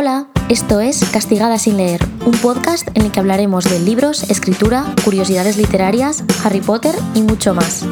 Hola, esto es Castigada sin leer, un podcast en el que hablaremos de libros, escritura, curiosidades literarias, Harry Potter y mucho más.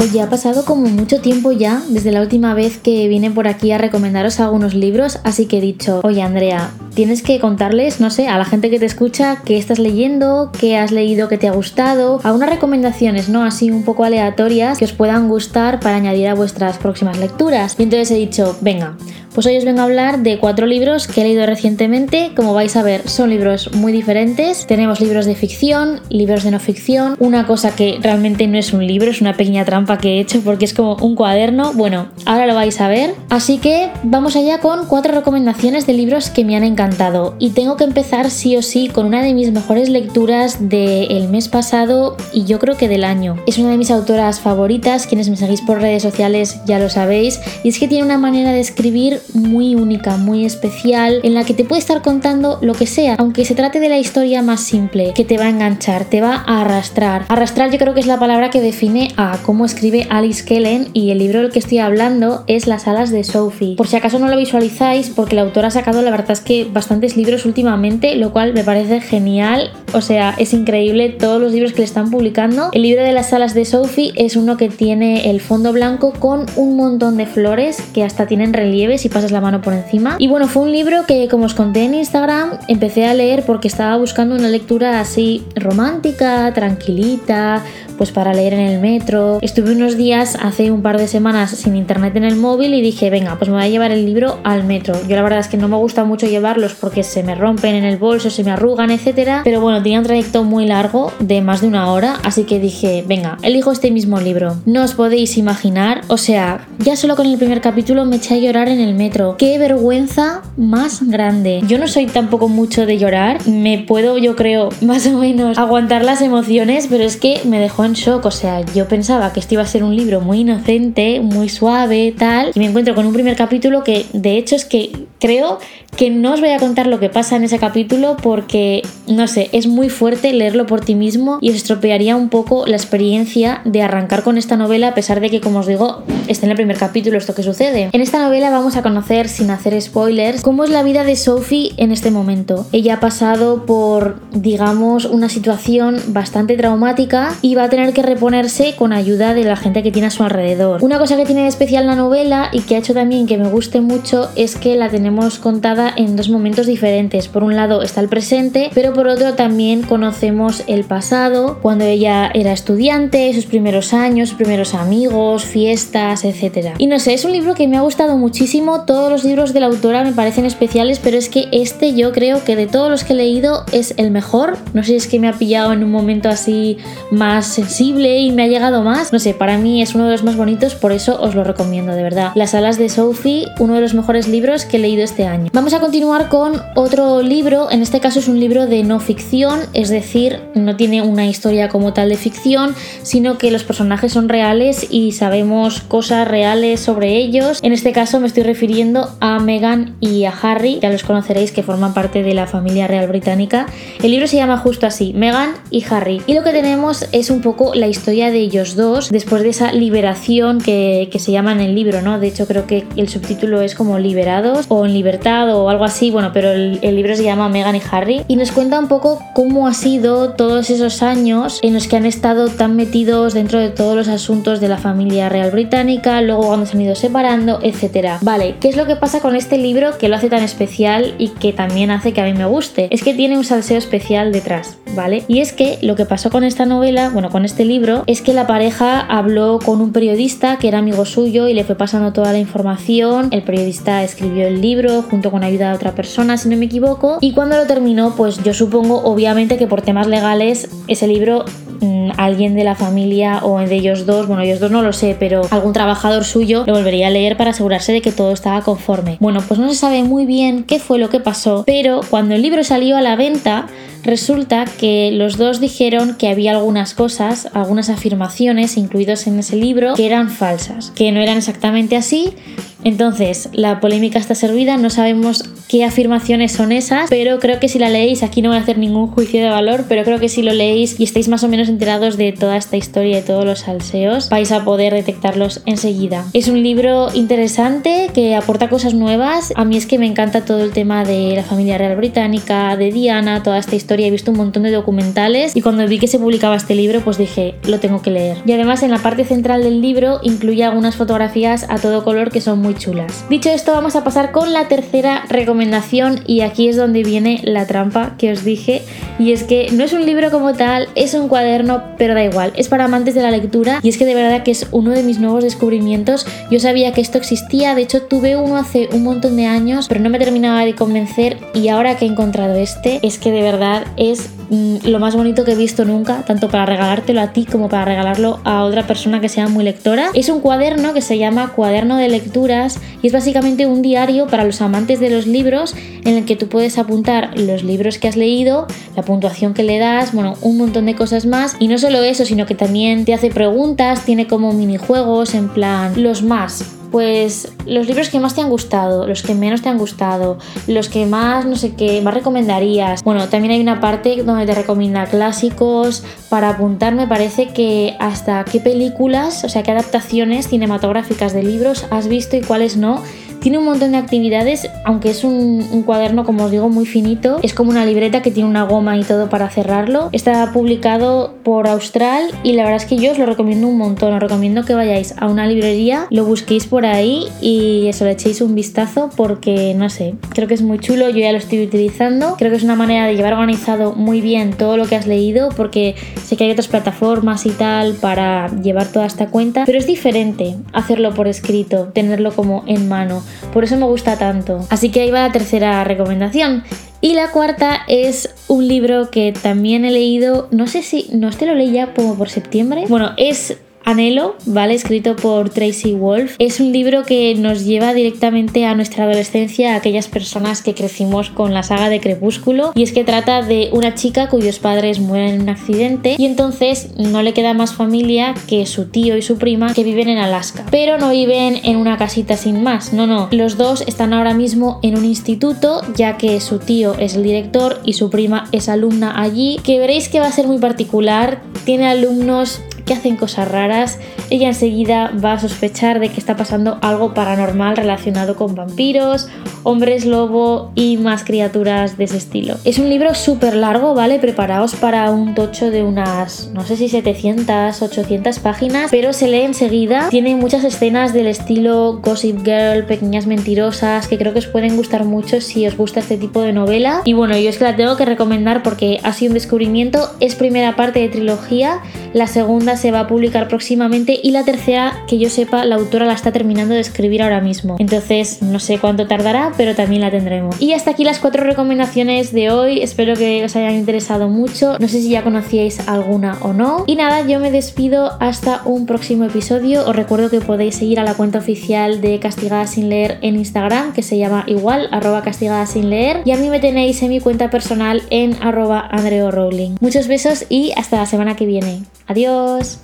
Oye, ha pasado como mucho tiempo ya desde la última vez que vine por aquí a recomendaros algunos libros, así que he dicho, oye Andrea, tienes que contarles, no sé, a la gente que te escucha qué estás leyendo, qué has leído que te ha gustado, algunas recomendaciones, ¿no? Así un poco aleatorias que os puedan gustar para añadir a vuestras próximas lecturas. Y entonces he dicho, venga, pues hoy os vengo a hablar de cuatro libros que he leído recientemente. Como vais a ver, son libros muy diferentes. Tenemos libros de ficción, libros de no ficción, una cosa que realmente no es un libro, es una pequeña trampa que he hecho porque es como un cuaderno. Bueno, ahora lo vais a ver. Así que vamos allá con cuatro recomendaciones de libros que me han encantado. Y tengo que empezar sí o sí con una de mis mejores lecturas del mes pasado y yo creo que del año. Es una de mis autoras favoritas, quienes me seguís por redes sociales ya lo sabéis, y es que tiene una manera de escribir muy única, muy especial, en la que te puede estar contando lo que sea, aunque se trate de la historia más simple, que te va a enganchar, te va a arrastrar. Arrastrar yo creo que es la palabra que define a cómo escribe Alice Kellen y el libro del que estoy hablando es Las alas de Sophie. Por si acaso no lo visualizáis, porque la autora ha sacado la verdad es que bastantes libros últimamente, lo cual me parece genial, o sea, es increíble todos los libros que le están publicando. El libro de las alas de Sophie es uno que tiene el fondo blanco con un montón de flores que hasta tienen relieves y pasas la mano por encima. Y bueno, fue un libro que como os conté en Instagram, empecé a leer porque estaba buscando una lectura así romántica, tranquilita, pues para leer en el metro. Estuve unos días hace un par de semanas sin internet en el móvil y dije, venga, pues me voy a llevar el libro al metro. Yo la verdad es que no me gusta mucho porque se me rompen en el bolso, se me arrugan, etcétera, pero bueno, tenía un trayecto muy largo de más de una hora, así que dije, venga, elijo este mismo libro. No os podéis imaginar, o sea, ya solo con el primer capítulo me eché a llorar en el metro. Qué vergüenza más grande. Yo no soy tampoco mucho de llorar, me puedo, yo creo, más o menos aguantar las emociones, pero es que me dejó en shock. O sea, yo pensaba que este iba a ser un libro muy inocente, muy suave, tal, y me encuentro con un primer capítulo que de hecho es que creo que no os voy a contar lo que pasa en ese capítulo porque, no sé, es muy fuerte leerlo por ti mismo y os estropearía un poco la experiencia de arrancar con esta novela a pesar de que, como os digo, está en el primer capítulo esto que sucede. En esta novela vamos a conocer, sin hacer spoilers, cómo es la vida de Sophie en este momento. Ella ha pasado por, digamos, una situación bastante traumática y va a tener que reponerse con ayuda de la gente que tiene a su alrededor. Una cosa que tiene de especial la novela y que ha hecho también que me guste mucho es que la tenemos contada en dos momentos diferentes. Por un lado está el presente, pero por otro también conocemos el pasado, cuando ella era estudiante, sus primeros años, sus primeros amigos, fiestas, etc. Y no sé, es un libro que me ha gustado muchísimo. Todos los libros de la autora me parecen especiales, pero es que este yo creo que de todos los que he leído es el mejor. No sé es que me ha pillado en un momento así más sensible y me ha llegado más. No sé, para mí es uno de los más bonitos, por eso os lo recomiendo de verdad. Las alas de Sophie, uno de los mejores libros que he leído este año. Vamos a continuar con otro libro, en este caso es un libro de no ficción, es decir, no tiene una historia como tal de ficción, sino que los personajes son reales y sabemos cosas reales sobre ellos. En este caso me estoy refiriendo a Meghan y a Harry, ya los conoceréis que forman parte de la familia real británica. El libro se llama justo así, Meghan y Harry. Y lo que tenemos es un poco la historia de ellos dos después de esa liberación que, se llama en el libro, ¿no? De hecho creo que el subtítulo es como liberados o en libertad algo así, bueno, pero el, libro se llama Meghan y Harry y nos cuenta un poco cómo ha sido todos esos años en los que han estado tan metidos dentro de todos los asuntos de la familia real británica, luego cuando se han ido separando, etcétera. Vale, ¿qué es lo que pasa con este libro que lo hace tan especial y que también hace que a mí me guste? Es que tiene un salseo especial detrás, ¿vale? Y es que lo que pasó con esta novela, bueno, con este libro, es que la pareja habló con un periodista que era amigo suyo y le fue pasando toda la información. El periodista escribió el libro junto con ayuda de otra persona, si no me equivoco. Y cuando lo terminó, pues yo supongo, obviamente, que por temas legales, ese libro mm, alguien de la familia o de ellos dos, bueno, ellos dos no lo sé, pero algún trabajador suyo lo volvería a leer para asegurarse de que todo estaba conforme. Bueno, pues no se sabe muy bien qué fue lo que pasó, pero cuando el libro salió a la venta, resulta que los dos dijeron que había algunas cosas, algunas afirmaciones incluidos en ese libro que eran falsas, que no eran exactamente así Entonces, la polémica está servida, no sabemos qué afirmaciones son esas, pero creo que si la leéis, aquí no voy a hacer ningún juicio de valor, pero creo que si lo leéis y estáis más o menos enterados de toda esta historia y todos los salseos, vais a poder detectarlos enseguida. Es un libro interesante que aporta cosas nuevas. A mí es que me encanta todo el tema de la familia real británica, de Diana, toda esta historia. He visto un montón de documentales y cuando vi que se publicaba este libro, pues dije, lo tengo que leer. Y además en la parte central del libro incluye algunas fotografías a todo color que son muy chulas. Dicho esto, vamos a pasar con la tercera recomendación y aquí es donde viene la trampa que os dije y es que no es un libro como tal, es un cuaderno, pero da igual, es para amantes de la lectura y es que de verdad que es uno de mis nuevos descubrimientos. Yo sabía que esto existía, de hecho tuve uno hace un montón de años, pero no me terminaba de convencer y ahora que he encontrado este, es que de verdad es mm, lo más bonito que he visto nunca, tanto para regalártelo a ti como para regalarlo a otra persona que sea muy lectora. Es un cuaderno que se llama Cuaderno de Y es básicamente un diario para los amantes de los libros en el que tú puedes apuntar los libros que has leído, la puntuación que le das, bueno, un montón de cosas más. Y no solo eso, sino que también te hace preguntas, tiene como minijuegos en plan los más pues los libros que más te han gustado, los que menos te han gustado, los que más, no sé qué, más recomendarías. Bueno, también hay una parte donde te recomienda clásicos para apuntar, me parece que hasta qué películas, o sea, qué adaptaciones cinematográficas de libros has visto y cuáles no tiene un montón de actividades, aunque es un, cuaderno, como os digo, muy finito. Es como una libreta que tiene una goma y todo para cerrarlo. Está publicado por Austral y la verdad es que yo os lo recomiendo un montón. Os recomiendo que vayáis a una librería, lo busquéis por ahí y eso le echéis un vistazo porque, no sé, creo que es muy chulo. Yo ya lo estoy utilizando. Creo que es una manera de llevar organizado muy bien todo lo que has leído porque sé que hay otras plataformas y tal para llevar toda esta cuenta, pero es diferente hacerlo por escrito, tenerlo como en mano. Por eso me gusta tanto. Así que ahí va la tercera recomendación. Y la cuarta es un libro que también he leído, no sé si, no este lo leí ya como por septiembre. Bueno, es Anhelo, ¿vale? Escrito por Tracy Wolf. Es un libro que nos lleva directamente a nuestra adolescencia, a aquellas personas que crecimos con la saga de Crepúsculo. Y es que trata de una chica cuyos padres mueren en un accidente y entonces no le queda más familia que su tío y su prima que viven en Alaska. Pero no viven en una casita sin más, no, no. Los dos están ahora mismo en un instituto, ya que su tío es el director y su prima es alumna allí, que veréis que va a ser muy particular. Tiene alumnos que hacen cosas raras, ella enseguida va a sospechar de que está pasando algo paranormal relacionado con vampiros, hombres lobo y más criaturas de ese estilo. Es un libro súper largo, ¿vale? Preparaos para un tocho de unas, no sé si 700, 800 páginas, pero se lee enseguida. Tiene muchas escenas del estilo Gossip Girl, pequeñas mentirosas, que creo que os pueden gustar mucho si os gusta este tipo de novela. Y bueno, yo es que la tengo que recomendar porque ha sido un descubrimiento. Es primera parte de trilogía, la segunda se va a publicar próximamente y la tercera, que yo sepa, la autora la está terminando de escribir ahora mismo. Entonces no sé cuánto tardará, pero también la tendremos. Y hasta aquí las cuatro recomendaciones de hoy. Espero que os hayan interesado mucho. No sé si ya conocíais alguna o no. Y nada, yo me despido hasta un próximo episodio. Os recuerdo que podéis seguir a la cuenta oficial de Castigada sin leer en Instagram, que se llama igual, arroba castigada sin leer. Y a mí me tenéis en mi cuenta personal en arroba Andreo Rowling. Muchos besos y hasta la semana que viene. Adiós.